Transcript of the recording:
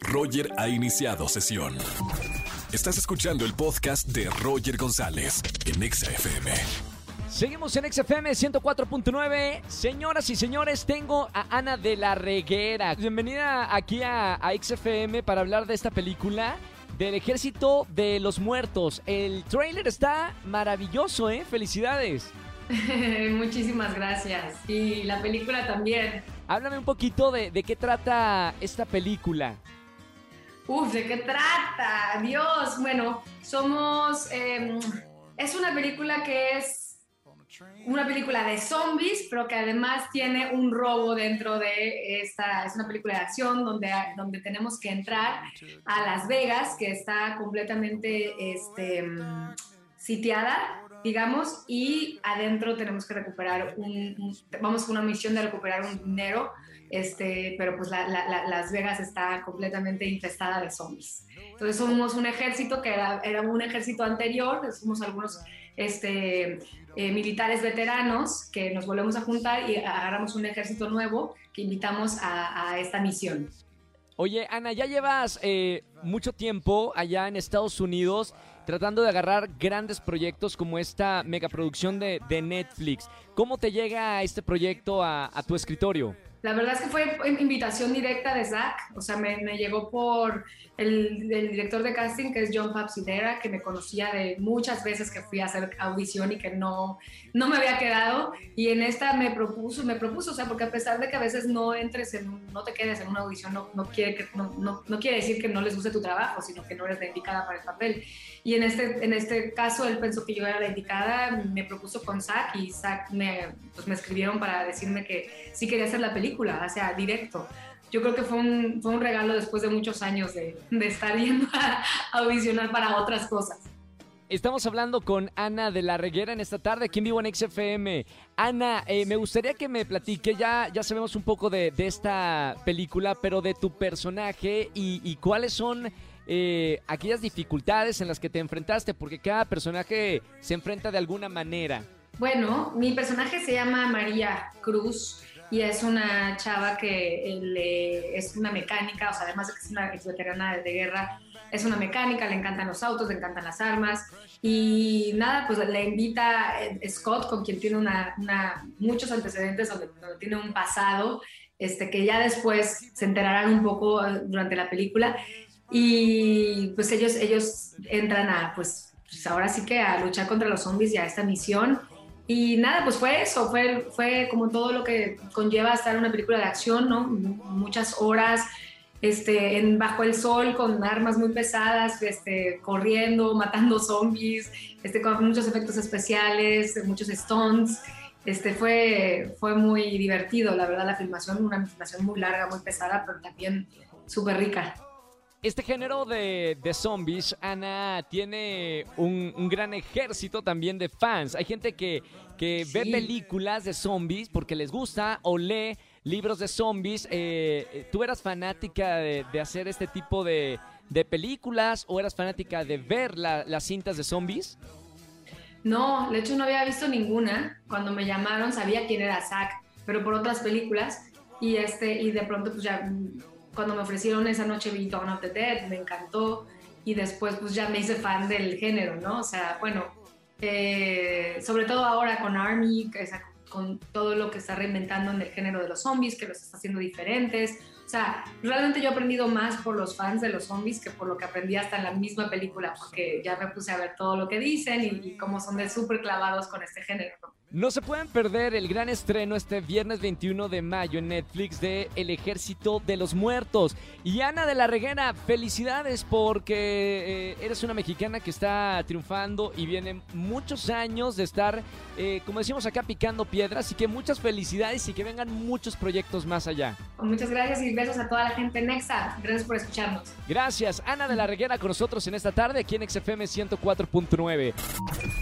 Roger ha iniciado sesión. Estás escuchando el podcast de Roger González en Exa FM. Seguimos en XFM 104.9. Señoras y señores, tengo a Ana de la Reguera. Bienvenida aquí a, a XFM para hablar de esta película del Ejército de los Muertos. El tráiler está maravilloso, ¿eh? Felicidades. Muchísimas gracias. Y la película también. Háblame un poquito de, de qué trata esta película. Uf, ¿de qué trata? Dios, bueno, somos... eh, es una película que es una película de zombies, pero que además tiene un robo dentro de esta, es una película de acción donde, donde tenemos que entrar a Las Vegas, que está completamente este, mm, sitiada, digamos, y adentro tenemos que recuperar un, vamos con una misión de recuperar un dinero, este, pero pues la- la- la- Las Vegas está completamente infestada de zombies. Entonces somos un ejército que era, era un ejército anterior, somos algunos este, eh, militares veteranos que nos volvemos a juntar y agarramos un ejército nuevo que invitamos a, a esta misión. Oye, Ana, ya llevas eh, mucho tiempo allá en Estados Unidos tratando de agarrar grandes proyectos como esta megaproducción de, de Netflix. ¿Cómo te llega este proyecto a, a tu escritorio? La verdad es que fue invitación directa de Zach, o sea, me, me llegó por el, el director de casting, que es John Papsidera, que me conocía de muchas veces que fui a hacer audición y que no, no me había quedado, y en esta me propuso, me propuso, o sea, porque a pesar de que a veces no entres en, no te quedes en una audición, no, no, quiere que, no, no, no quiere decir que no les guste tu trabajo, sino que no eres la indicada para el papel. Y en este, en este caso, él pensó que yo era la indicada, me propuso con Zach, y Zach me, pues me escribieron para decirme que sí quería hacer la película, o sea, directo. Yo creo que fue un, fue un regalo después de muchos años de, de estar yendo a audicionar para otras cosas. Estamos hablando con Ana de la Reguera en esta tarde, aquí en vivo en XFM. Ana, eh, me gustaría que me platique, ya, ya sabemos un poco de, de esta película, pero de tu personaje y, y cuáles son eh, aquellas dificultades en las que te enfrentaste, porque cada personaje se enfrenta de alguna manera. Bueno, mi personaje se llama María Cruz y es una chava que eh, le- es una mecánica, o sea, además de que es una ex veterana de guerra, es una mecánica, le encantan los autos, le encantan las armas y nada, pues le invita eh, Scott, con quien tiene una, una- muchos antecedentes, donde, donde tiene un pasado, este, que ya después se enterarán un poco eh, durante la película y pues ellos, ellos entran a, pues, pues ahora sí que a luchar contra los zombies y a esta misión. Y nada, pues fue eso, fue, fue como todo lo que conlleva estar en una película de acción, ¿no? Muchas horas este, en, bajo el sol con armas muy pesadas, este, corriendo, matando zombies, este, con muchos efectos especiales, muchos stunts. Este, fue, fue muy divertido, la verdad, la filmación, una filmación muy larga, muy pesada, pero también súper rica. Este género de, de zombies, Ana, tiene un, un gran ejército también de fans. Hay gente que, que ve películas de zombies porque les gusta o lee libros de zombies. Eh, eh, ¿Tú eras fanática de, de hacer este tipo de, de películas o eras fanática de ver la- las cintas de zombies? No, de hecho no había visto ninguna. Cuando me llamaron sabía quién era Zack, pero por otras películas. Y, este, y de pronto, pues ya, cuando me ofrecieron esa noche vi Dawn of the Dead, me encantó. Y después, pues ya me hice fan del género, ¿no? O sea, bueno, eh, sobre todo ahora con Army, con todo lo que está reinventando en el género de los zombies, que los está haciendo diferentes. O sea, realmente yo he aprendido más por los fans de los zombies que por lo que aprendí hasta en la misma película, porque ya me puse a ver todo lo que dicen y, y cómo son de súper clavados con este género. ¿no? No se pueden perder el gran estreno este viernes 21 de mayo en Netflix de El Ejército de los Muertos. Y Ana de la Reguera, felicidades porque eh, eres una mexicana que está triunfando y vienen muchos años de estar, eh, como decimos acá, picando piedras. Así que muchas felicidades y que vengan muchos proyectos más allá. Muchas gracias y besos a toda la gente en Nexa. Gracias por escucharnos. Gracias, Ana de la Reguera, con nosotros en esta tarde aquí en XFM 104.9.